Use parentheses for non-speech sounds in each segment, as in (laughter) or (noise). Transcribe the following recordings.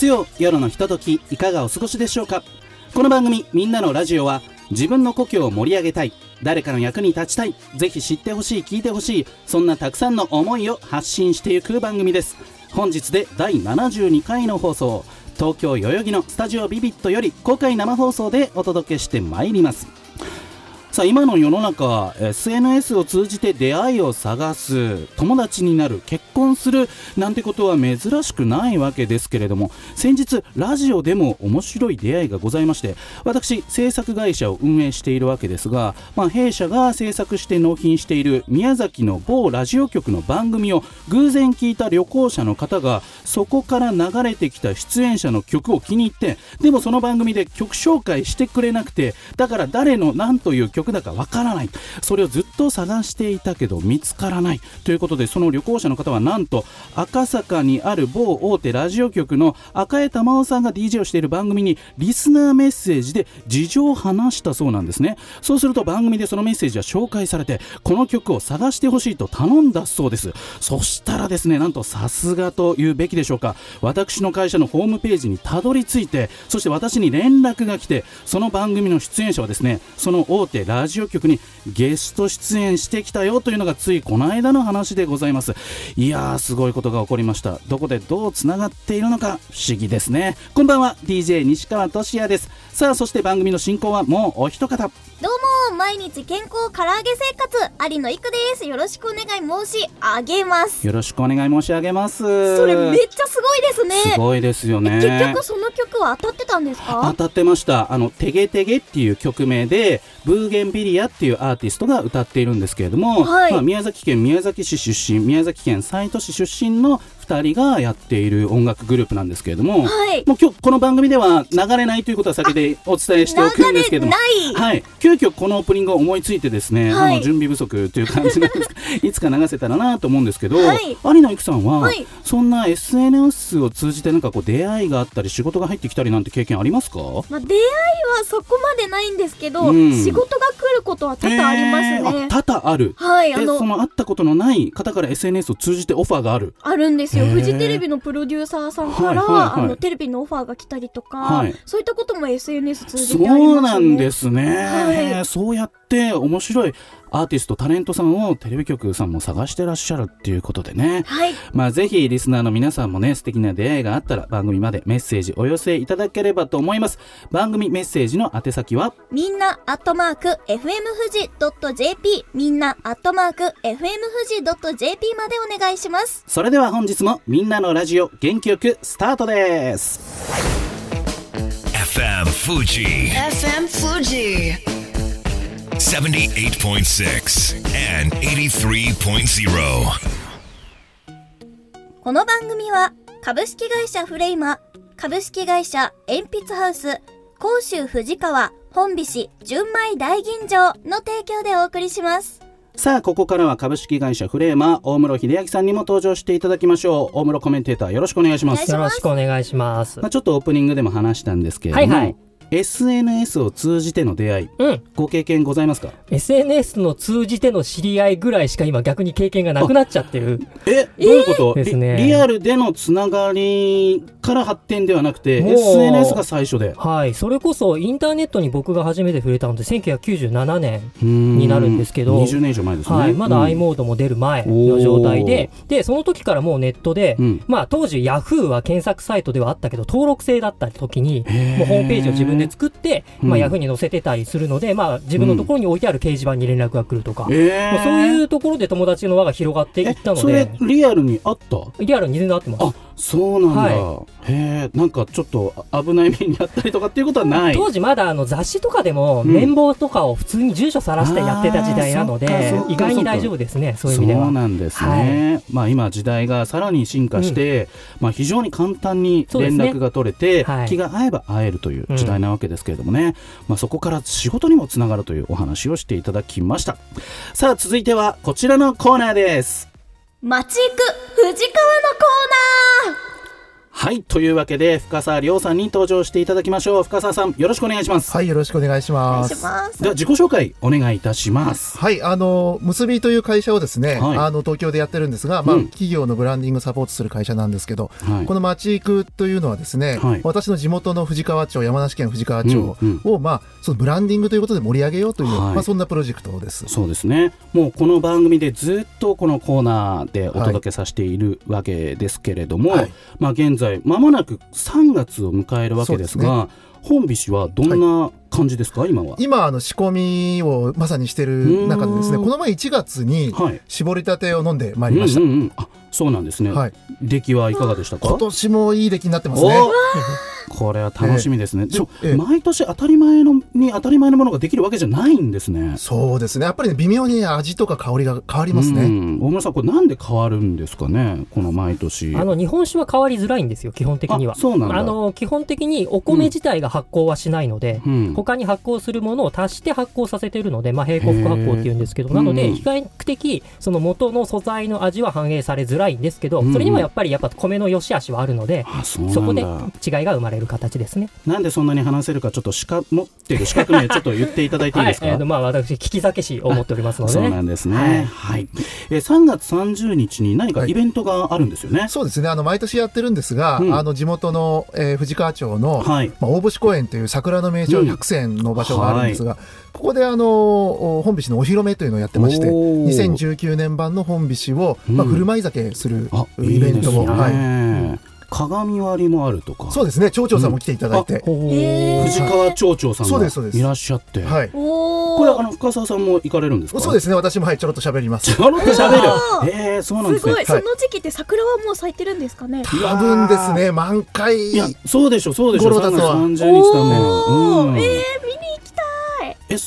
月曜夜のひとときいかがお過ごしでしょうか？この番組「みんなのラジオは」自分の故郷を盛り上げたい誰かの役に立ちたいぜひ知ってほしい聞いてほしいそんなたくさんの思いを発信していく番組です。本日で第72回の放送東京代々木のスタジオビビットより公開生放送でお届けしてまいります。さあ今の世の中 SNS を通じて出会いを探す友達になる結婚するなんてことは珍しくないわけですけれども先日ラジオでも面白い出会いがございまして私制作会社を運営しているわけですが、まあ、弊社が制作して納品している宮崎の某ラジオ局の番組を偶然聞いた旅行者の方がそこから流れてきた出演者の曲を気に入ってでもその番組で曲紹介してくれなくてだから誰の何という曲曲だかわからない。それをずっと探していたけど見つからない。ということでその旅行者の方はなんと赤坂にある某大手ラジオ局の赤江玉緒さんが DJ をしている番組にリスナーメッセージで事情を話したそうなんですね。そうすると番組でそのメッセージは紹介されてこの曲を探してほしいと頼んだそうです。そしたらですねなんとさすがと言うべきでしょうか。私の会社のホームページにたどり着いてそして私に連絡が来てその番組の出演者はですねその大手ラジオ局にゲスト出演してきたよというのがついこの間の話でございます。いやーすごいことが起こりました。どこでどうつながっているのか不思議ですね。こんばんは。DJ 西川俊也です。さあそして番組の進行はもうお一方。どうも毎日健康唐揚げ生活有野育です。よろしくお願い申し上げます。よろしくお願い申し上げます。それめっちゃすごいですね。すごいですよね。結局その曲は当たってたんですか？当たってました。あのテゲテゲっていう曲名でブーゲンビリアっていうアーティストが歌っているんですけれども、はい。まあ、宮崎県宮崎市出身宮崎県西都市出身の2人がやっている音楽グループなんですけれども、はい。もう今日この番組では流れないということは先でお伝えしておくんですけれどもはい、急遽このオープニングを思いついてですね、はい。あの準備不足という感じなんですがいつか流せたらなと思うんですけど、はい。有野育さんは、はい。そんな SNS を通じてなんかこう出会いがあったり仕事が入ってきたりなんて経験ありますか？まあ、出会いはそこまでないんですけど、うん。仕事が来ることは多々ありますえー多々ある。はいあえそのの会ったことのない方から SNS を通じてオファーがある。あるんですよへー。フジテレビのプロデューサーさんから、はいはいはい。あのテレビのオファーが来たりとか、はい。そういったことも SNS 通じそてありますね。うなんですね、はい。そうやって面白いアーティストタレントさんをテレビ局さんも探してらっしゃるっていうことでね。はい。まあぜひリスナーの皆さんもね素敵な出会いがあったら番組までメッセージお寄せいただければと思います。番組メッセージの宛先は？みんなアットマーク FM 富士 .jp みんなアットマーク FM 富士 .jp までお願いします。それでは本日もみんなのラジオ元気よくスタートです。FM Fuji FM Fuji. 78.6 and 83.0. この番組は株式会社フレイマ株式会社鉛筆ハウス甲州藤川本菱純米大吟醸の提供でお送りしますさあここからは株式会社フレーマー大室秀明さんにも登場していただきましょう大室コメンテーターよろしくお願いしますお願いしますよろしくお願いします。まあ、ちょっとオープニングでも話したんですけれども、はいはい SNS を通じての出会いうん。ご経験ございますか？SNS の通じての知り合いぐらいしか今逆に経験がなくなっちゃってる。えどういうこと、ですねリリアルでのつながりから発展ではなくて SNS が最初で。はい。それこそインターネットに僕が初めて触れたので1997年。にになるんですけど。20年以上前ですね、はい。まだ i モードも出る前の状態で、で、その時からもうネットで、うん。まあ当時 Yahoo は検索サイトではあったけど登録制だった時に、もうホームページを自分で作って、まあうん Yahoo に載せてたりするので、まあ自分のところに置いてある掲示板に連絡が来るとか、えまあそういうところで友達の輪が広がっていったのそれで、リアルにあった？リアルに全然合ってます。あそうなんだ、はへえなんかちょっとあ危ない目にあったりとかっていうことはない。当時まだあの雑誌とかでもうん。綿棒とかを普通に住所さらしてやってた時代なのであーそっかそっか意外に大丈夫ですねそういう意味でそうはなんですね、まあ今時代がさらに進化して、まあ非常に簡単に連絡が取れて、はい。気が合えば会えるという時代なわけですけれどもね、まあそこから仕事にもつながるというお話をしていただきました。さあ続いてはこちらのコーナーです街行く藤川のコーナー。はいというわけで深澤亮さんに登場していただきましょう。深澤さんよろしくお願いします、はい、よろしくお願いしお願ます。いします。では自己紹介お願いいたします。はい、あの、結びという会社をですね、はい。あの、東京でやってるんですが、まあ、うん。企業のブランディングサポートする会社なんですけど、はい。この街行くというのはですね、はい。私の地元の藤川町、山梨県藤川町を、うん。まあ、そのブランディングということで盛り上げようという、はい。まあ、そんなプロジェクトです。そうですね。もうこの番組でずっとこのコーナーでお届けさせているわけですけれども、はい。まあ、現在まもなく3月を迎えるわけですが本菱はどんな感じですか、今は。今、あの、仕込みをまさにしてる中でですね、うんこの前1月に、はい。絞りたてを飲んでまいりました。うんうんうん。あそうなんですね、はい。出来はいかがでしたか？今年もいい出来になってますね。(laughs) おこれは楽しみですね、で毎年当たり前のに当たり前のものができるわけじゃないんですね。そうですね。やっぱりね、微妙に味とか香りが変わりますね。うん。大村さんこれなんで変わるんですかね？この毎年。あの日本酒は変わりづらいんですよ基本的には。あそうなんだ。あの基本的にお米自体が発酵はしないので、うん。他に発酵するものを足して発酵させてるので、まあ、並行副発酵っていうんですけどなのでうん比較的その元の素材の味は反映されづらいんですけどうん。それにもやっぱりやっぱ米の良し悪しはあるのでそこで違いが生まれる形ですね。なんでそんなに話せるかちょっと資格持ってる資格名ちょっと言っていただいていいですか、(laughs) はい、えーとまあ私聞き酒師を持っておりますのでそうね。なんですね。ははいい。えー3月30日に何かイベントがあるんですよね？そうですね。あの、毎年やってるんですが、うんあの、地元の、えー藤川町の、はい。まあ、大星公園という桜の名所うん100選の場所があるんですが、ここであのお本菱のお披露目というのをやってましておー2019年版の本菱を、まあ、うん振る舞い酒するイいですね。ベントを、はい、鏡割りもあるとか。そうですね。町長さんも来ていただいて、ほう。へー。藤川町長さんがそうですそうです。いらっしゃって。はいこれあの深澤さんも行かれるんですか？。そうですすね。私もはいちょろっと喋ります。ちょろっと喋おる。ええそうなんですね。すごい、。その時期って桜はもう咲いてるんですかね？多分ですね。満開いや、そうでしょ、そうでしょ。3月頃だとは。30日だもん。うん。えー、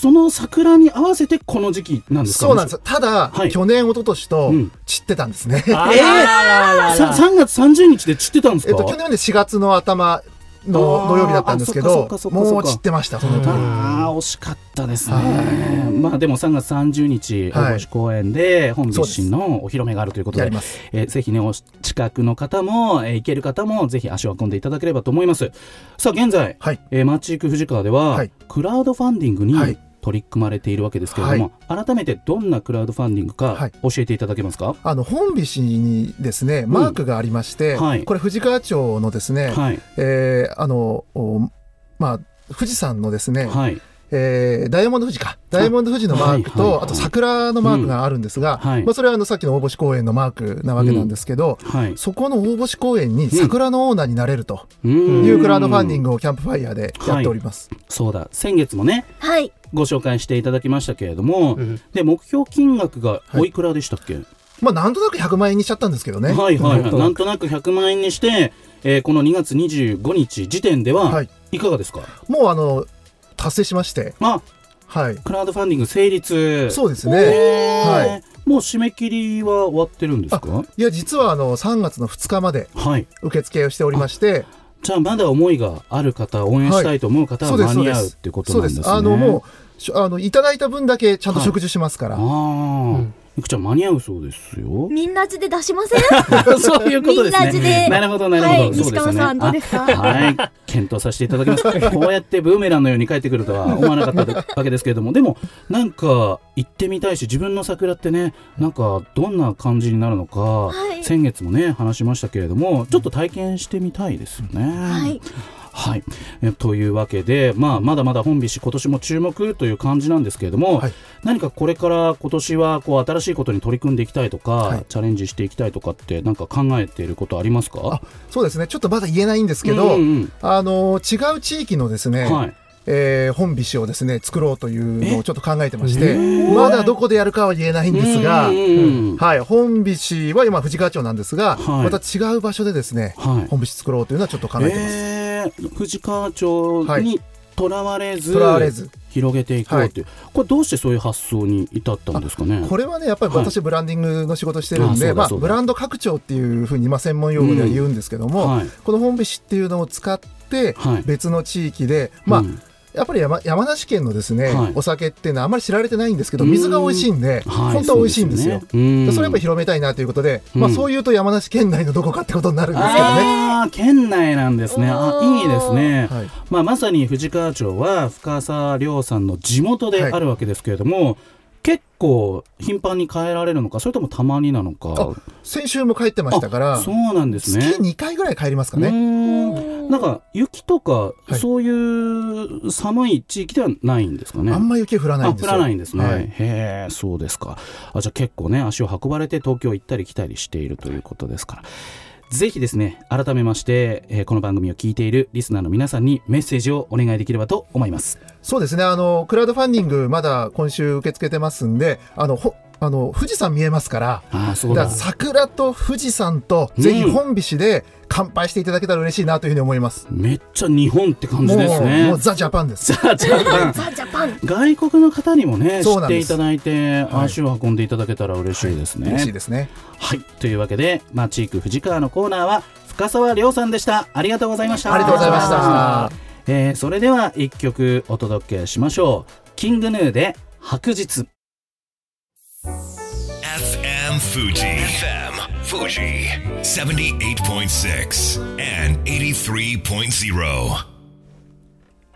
その桜に合わせてこの時期なんですか？そうなんです。ただ、はい。去年一昨年とうん。散ってたんですね、あらえーらら。ららさ3月30日で散ってたんですか？えっと去年で4月の頭の土曜日だったんですけどもう散ってましたその時。ああ惜しかったですね。は。まあでも3月30日はい。大越公園で本菱のお披露目があるということでやります。えーぜひねお近くの方も、えー行ける方もぜひ足を運んでいただければと思います。さあ現在、はい。えー、街行く藤川では、はい。クラウドファンディングにはい取り組まれているわけですけれども、改めてどんなクラウドファンディングかはい。教えていただけますか？あの本菱にですねマークがありまして、はい。これ藤川町のですね、はい。えーあのおまあ富士山のですね、はい。えーダイヤモンド富士か。ダイヤモンド富士のマークと、はいはい。はいあと桜のマークがあるんですが、うん。はい。まあ、それはあのさっきの大星公園のマークなわけなんですけど、はい。そこの大星公園に桜のオーナーになれるといいうクラウドファンディンググをキャンプファイヤーでやっております。そうだ。先月もねはいご紹介していただきましたけれども、うん。で目標金額がおいくらでしたっけ、まあなんとなく100万円にしちゃったんですけどね。はいはいはい、なんとなく。なんとなく100万円にして、えーこの2月25日時点でははい。いかがですか、もうあの達成しまして、あはい。クラウドファンディング成立。えそうですね。ー。はい。もう締め切りは終わってるんですか？いや、実はあの3月の2日まではい。受付をしておりまして、じゃあまだ思いがある方応援したいと思う方は間に合うってことなんですね、あのもうしあのいただいた分だけちゃんと食事しますから。ああ、んいくちゃん間に合うそうですよみんな字で出しません？(laughs) そういうことですね。なるほど、なるほど。はいそうですよね西川さんどうですか？あはい。検討させていただきます。(laughs) こうやってブーメランのように帰ってくるとは思わなかったわけですけれども、でも、なんか、行ってみたいし、自分の桜ってね、なんか、どんな感じになるのか、い先月もね、話しましたけれども、ちょっと体験してみたいですよね。はいはい、えというわけで、まあ、まだまだ本菱今年も注目という感じなんですけれども、はい。何かこれから今年はこう新しいことに取り組んでいきたいとか、はい。チャレンジしていきたいとかってなんか考えていることありますか？あそうですね。ちょっとまだ言えないんですけど、うんうんあの違う地域のですね、はいえー本菱をですね作ろうというのをちょっと考えてましてまだどこでやるかは言えないんですが、うんうんうんはい、本菱は今富士川町なんですが、はい。また違う場所でですね、はい。本菱作ろうというのはちょっと考えてます。えー、藤川町にとらわれず,、とらわれず。広げていこうっていう、これどうしてそういう発想に至ったんですかね？これはねやっぱり私ブランディングの仕事してるんあで、まあ、そうだそうだ。ブランド拡張っていうふうに、まあ、専門用語では言うんですけども、はい。この本菱っていうのを使ってはい。別の地域で、まあうんやっぱり山山梨県のですね、はい。お酒っていうのはあまり知られてないんですけど水が美味しいんで、はい。本当は美味しいんですよ。そうねうん。でそれをやっぱり広めたいなということで、まあ、うんそういうと山梨県内のどこかってことになるんですけどね。ああ県内なんですね。あいいですね、はい。まあ、まさに藤川町は深沢亮さんの地元であるわけですけれども、結構頻繁に変えられるのかそれともたまになのか。あ先週も帰ってましたから、そうなんですね。月2回ぐらい帰りますかね。ん。なんか雪とか、い。そういう寒い地域ではないんですかね。あんま雪降らないんですよ。あ降らないんですね、はい。へえそうですか。あじゃあ結構ね足を運ばれて東京行ったり来たりしているということですからぜひですね改めまして、えーこの番組を聞いているリスナーの皆さんにメッセージをお願いできればと思いますそうですね。あの、クラウドファンディングまだ今週受け付けてますんで、あの、ほあの、富士山見えますから、ああそうだ。だから桜と富士山と、ぜひ本菱で乾杯していただけたら嬉しいなというふうに思います。めっちゃ日本って感じですね。もうザ・ジャパンです。さあジャパン。(laughs) ザ・ジャパン。外国の方にもね知っていただいてはい。足を運んでいただけたら嬉しいですね、嬉しいですね。はい。というわけでマチーク藤川のコーナーは深沢亮さんでした。ありがとうございました。ありがとうございました。えーそれでは一曲お届けしましょう。キングヌーで白日 FM Fuji. FM Fuji. 78.6 and 83.0.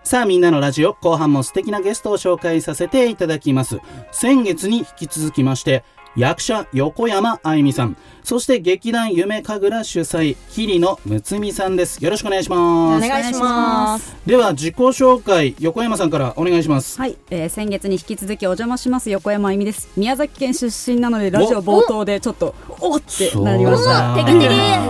さあみんなのラジオ後半も素敵なゲストを紹介させていただきます先月に引き続きまして役者横山あゆみさんそして劇団夢神楽主催桐野睦美さんですよろしくお願いしますお願いします。では自己紹介横山さんからお願いしますはい、えー先月に引き続きお邪魔します横山あゆみです。宮崎県出身なのでラジオ冒頭でちょっとおってなりました。テゲテゲ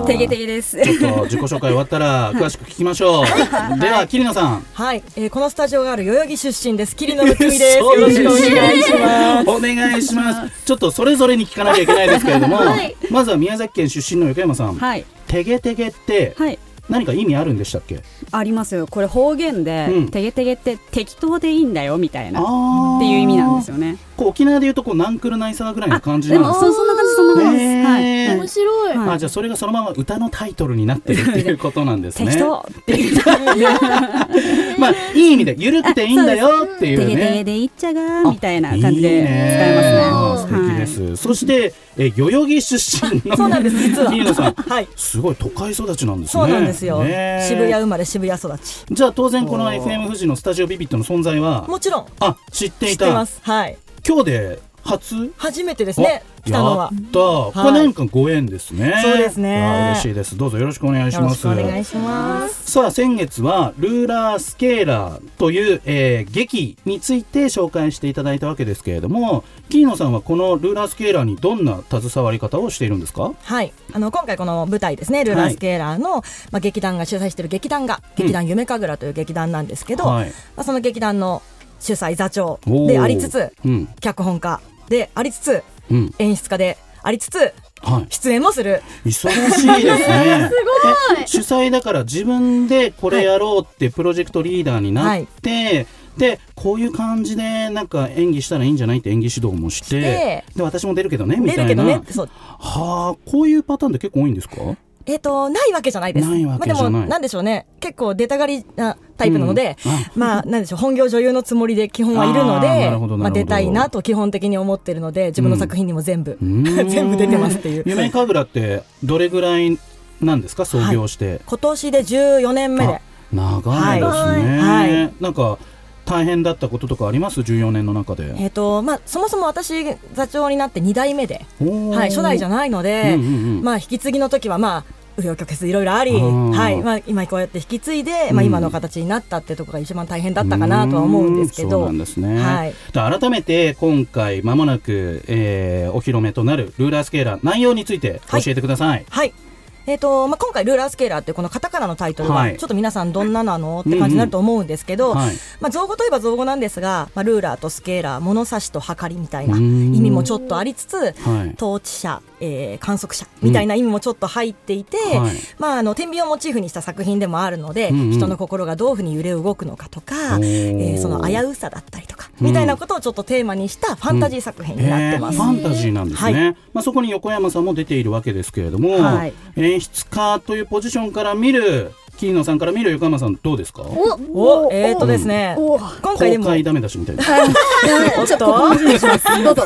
テゲテゲです。ちょっと自己紹介終わったら詳しく聞きましょう、では桐野さんはい、えーこのスタジオがある代々木出身です。桐野むつみです。よろしくお願いします。お願いします。ちょっとそれぞれに聞かなきゃいけないですけれども、はいまずは宮崎県出身の横山さん、はいてげてげってはい何か意味あるんでしたっけ？ありますよ。これ方言で、うんテゲテゲって適当でいいんだよみたいなっあていう意味なんですよ。よね。こう沖縄でいうとこうナンクルナイサーぐらいの感じでなんですもそそんな感じそんな感じです。はいはい面白い、はいあじゃあそれがそのまま歌のタイトルになってるっていうことなんですね。適当っていう。(laughs) まあいい意味で緩くていいんだよっていうテゲテゲね。でいっちゃがみたいな感じで使えますね。です。そしてえ代々木出身のそうなんです実はさん、はい、すごい都会育ちなんですね。そうなんですよ。ね渋谷生まれ渋谷育ち。じゃあ当然この FM 富士のスタジオビビットの存在は？もちろんあ知って知いたってます。はい、今日で初？初めてですね。来たのは。や。った。これなんかご縁ですね。そうですね。あ嬉しいです。どうぞよろしくお願いします。くお願いします。さあ先月はルーラースケーラーという、えー劇について紹介していただいたわけですけれども桐野さんはこのルーラースケーラーにどんな携わり方をしているんですか？はい、あの今回この舞台ですね、ルーラースケーラーの、まあ劇団が主催している劇団が劇団夢神楽という劇団なんですけど、はい。まあその劇団の主催座長でありつつ、うん。脚本家でありつつ、うん演出家でありつつはい出演もする。忙しいですね。(laughs) すごい。主催だから自分でこれやろうってプロジェクトリーダーになって、でこういう感じでなんか演技したらいいんじゃないって演技指導もして、で私も出るけどねみたいな。出るけどね、はあこういうパターンって結構多いんですか？えっ、と、ないわけじゃないです。ないわけじゃないまあ、でも、なんでしょうね。結構出たがりなタイプなので、うんあまあ、なんでしょう、本業女優のつもりで基本はいるのでまあ、出たいなと基本的に思ってるので、自分の作品にも全部、うーん (laughs) 全部出てますっていう。夢神楽ってどれぐらいなんですか？創業して？今年で14年目であ。長いですね。はいはいなんか大変だったこととかあります？14年の中で。えっ、と、まあ、そもそも私、座長になって2代目で、はい、初代じゃない。ないので、うんうんうんまあ、引き継ぎの時は、まあ、紆余曲折いろいろあり、ーはい、まあ、今こうやって引き継いで、まあ、うん今の形になったってところが一番大変だったかなとは思うんですけどうそうなん、ですね。はいで改めて今回まもなく、えーお披露目となるルーラースケーラー内容について教えてください。はい。えっ、と、まあ、今回ルーラースケーラーってこのカタカナのタイトルが、はい。ちょっと皆さんどんななのって感じになると思うんですけど、はい。まあ、造語といえば造語なんですが、まあ、ルーラーとスケーラー、物差しと測りみたいな意味もちょっとありつつ、はい。統治者、えー観測者みたいな意味もちょっと入っていて、はい。まあ、あの天秤をモチーフにした作品でもあるので、人の心がどういうふうに揺れ動くのかとか、えーその危うさだったりとか、みたいなことをちょっとテーマにしたファンタジー作品になってます。えーファンタジーなんですね、はまあ、そこに横山さんも出ているわけですけれども、はい。演出家というポジションから見る桐野さんから見る横山さんどうですか？おえーとですね、今回でも公開ダメだしみたいな。おっとどうぞ。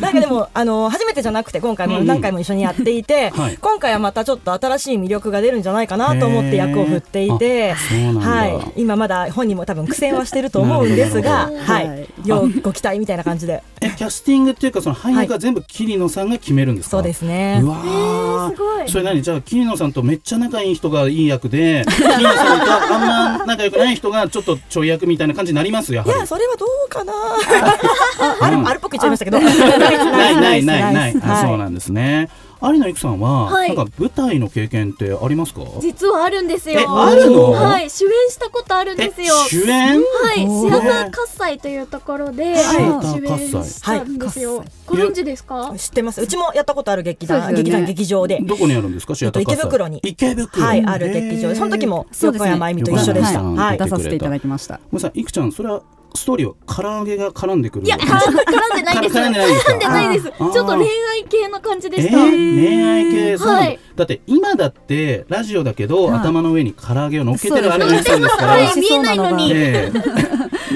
なんかでもあの初めてじゃなくて今回も何回も一緒にやっていて、はい。今回はまたちょっと新しい魅力が出るんじゃないかなと思って役を振っていて、はい、今まだ本人も多分苦戦はしてると思うんですが、はい、要ご期待みたいな感じで、えキャスティングっていうかその俳優が全部桐野さんが決めるんですか、そうですね。う。わー。すごい。それ何？じゃあ桐野さんとめっちゃ仲いい人がいい役で (laughs) 桐野さんとあんま仲良くない人がちょっとちょい役みたいな感じになります？やはいりや、それはどうかな？ある、あるっぽく言っちゃいましたけど。ないないないない。ス (laughs) あそうなんですね有野育さんは、はい。なんか舞台の経験ってありますか？実はあるんですよ。えあるの？はい。主演したことあるんですよ。え主演？はい、シアター喝采というところで、シアター主喝采。演したんですよ。はい。ご存知ですか？知ってます。うちもやったことある劇団、劇団劇場で。どこにあるんですか？シアターえっと池袋に。池袋。はい、ある劇場。で、その時も横山あゆみと一緒でした。はい。横。出させていただきました。ごめんなさい。いくちゃんそれはストーリーは唐揚げが絡んでくるいや、絡んでないです。絡んでないですか？絡んでないです。ちょっと恋愛系の感じでえした。ー、恋愛系？そうはい。だって今だってラジオだけど、はい。頭の上に唐揚げを乗っけてるあれのさんですから、はい、見えないのに。ええ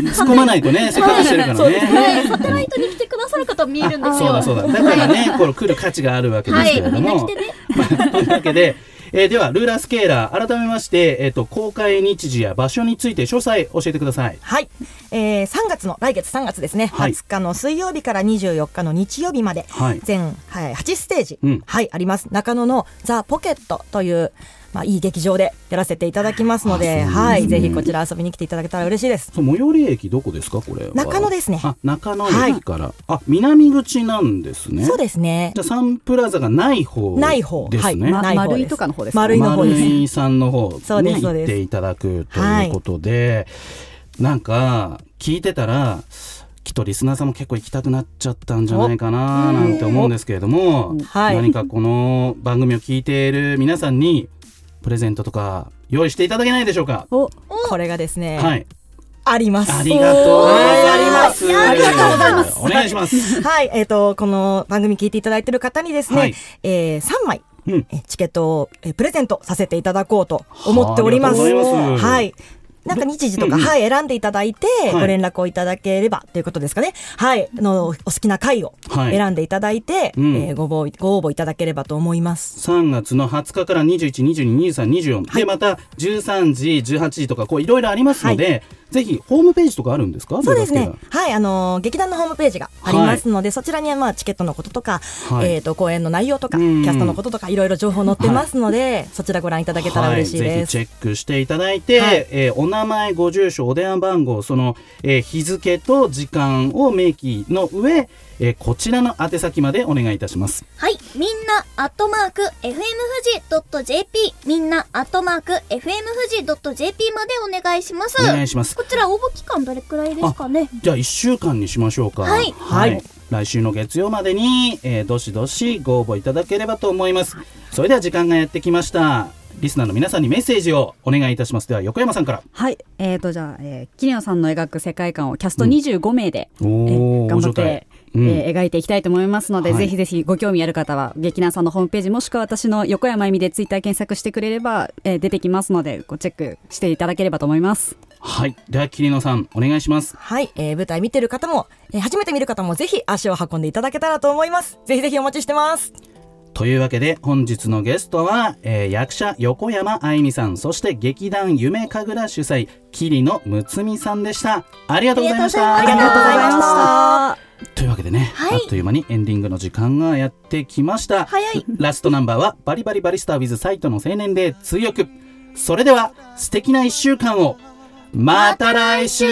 突っ込まないとねせっかくしてるからね、はい、サテライトに来てくださる方見えるんですよ。そうだそうだ。だからねこれ来る価値があるわけですはい、けれども、みんな来てね。まあ、というわけで、えーではルーラースケーラー改めまして、えー、と公開日時や場所について詳細教えてください。はい、えー、3月の来月3月ですね、はい。20日の水曜日から24日の日曜日まで、はい。全、はい、8ステージ、うん。はい、あります。中野のザ・ポケットという、まあ、いい劇場でやらせていただきますのではい、ぜひこちら遊びに来ていただけたら嬉しいです。最寄り駅どこですかこれは？中野ですね。あ中野駅から、あ南口なんですね。そうですね。じゃあサンプラザがない方ない方。ですね、はい。ない方です。丸いとかの方ですか？丸いの方です。丸井さんの方に行っていただくということで、なんか聞いてたらきっとリスナーさんも結構行きたくなっちゃったんじゃないかななんて思うんですけれども、はい。何かこの番組を聞いている皆さんにプレゼントとか用意していただけないでしょうか、お、これがですね、はい。あります。ありがとうございます。はいありがとうございます。お願いします。はい、えっ、と、この番組聞いていただいている方にですね、はい。えー、3枚、うん。えチケットを、えープレゼントさせていただこうと思っております。はあいます。はい。なんか日時とか、はい、選んでいただいて、はい。ご連絡をいただければということですかね。はい。あの、お好きな回をはい。選んでいただいて、うん。えーご応募、ご応募いただければと思います。3月の20日から21、22、23、24、でまた13時、18時とかこういろいろありますので、ぜひホームページとかあるんですか？そうですね。は。い、あのー劇団のホームページがありますので、そちらにはまあチケットのこととか、はい。えっ、と公演の内容とか、キうん。ャストのこととかいろいろ情報載ってますので、そちらご覧いただけたら嬉しいです。ひチェックしていただいて、はい。えーお名前、ご住所、お電話番号、その、えー日付と時間を明記の上、えーこちらの宛先までお願いいたします。はい、みんなアットマーク FM 富士 .jp みんなアットマーク FM 富士 .jp までお願いします。お願いします。こちら応募期間どれくらいですかねじゃあ1週間にしましょうか。はいはい来週の月曜までに、えーどしどしご応募いただければと思います。それでは時間がやってきました。リスナーの皆さんにメッセージをお願いいたします。では横山さんから。はい。えーと、じゃあ、えー、桐野さんの描く世界観をキャスト25名で、おえーー頑張って、うんえー描いていきたいと思いますので、はいぜひぜひご興味ある方は劇団さんのホームページもしくは私の横山由美でツイッター検索してくれれば、えー出てきますのでごチェックしていただければと思いますはい。では桐野さんお願いします。はい、えー舞台見てる方も、えー初めて見る方もぜひ足を運んでいただけたらと思います。ぜひぜひお待ちしてます。というわけで本日のゲストは、えー役者横山あいみさんそして劇団夢神楽主催桐野睦美さんでしたありがとうございましたありがとうございました。というわけでね、はい。あっという間にエンディングの時間がやってきました。早い。ラストナンバーはバリバリバリスター with サイトの青年で強くそれでは素敵な一週間を。また来週。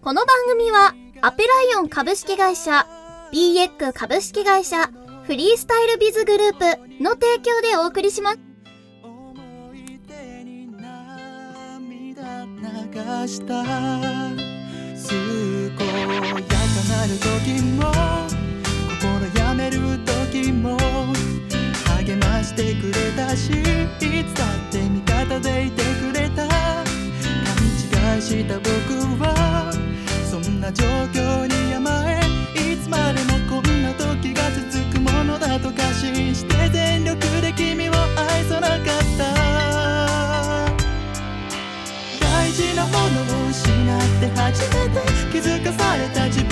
この番組はアペライオン株式会社 BX 株式会社フリースタイルビズグループの提供でお送りします。思い出に涙流した健やかなる時も心やめる時も励ましてくれたしいつだって味方でいてくれた。勘違いした僕はそんな状況に甘えいつまでもこんな時が続くものだと過初めて気づかされた自分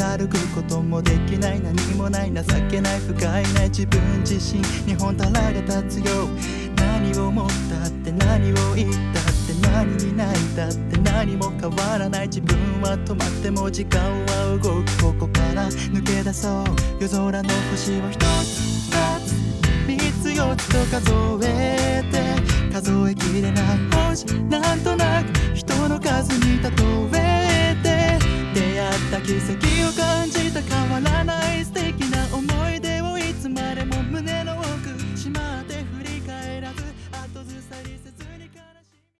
歩くこともできない何もない情けない不甲斐ない自分自身に本たらが立つよ何を思ったって何を言ったって何に泣いたって何も変わらない自分は止まっても時間は動くここから抜け出そう夜空の星を一つ二つ三つ四つと数えて数えきれない星なんとなく人の数に例えった奇跡を感じた変わらない素敵な思い出をいつまでも胸の奥しまって振り返らず後ずさりせず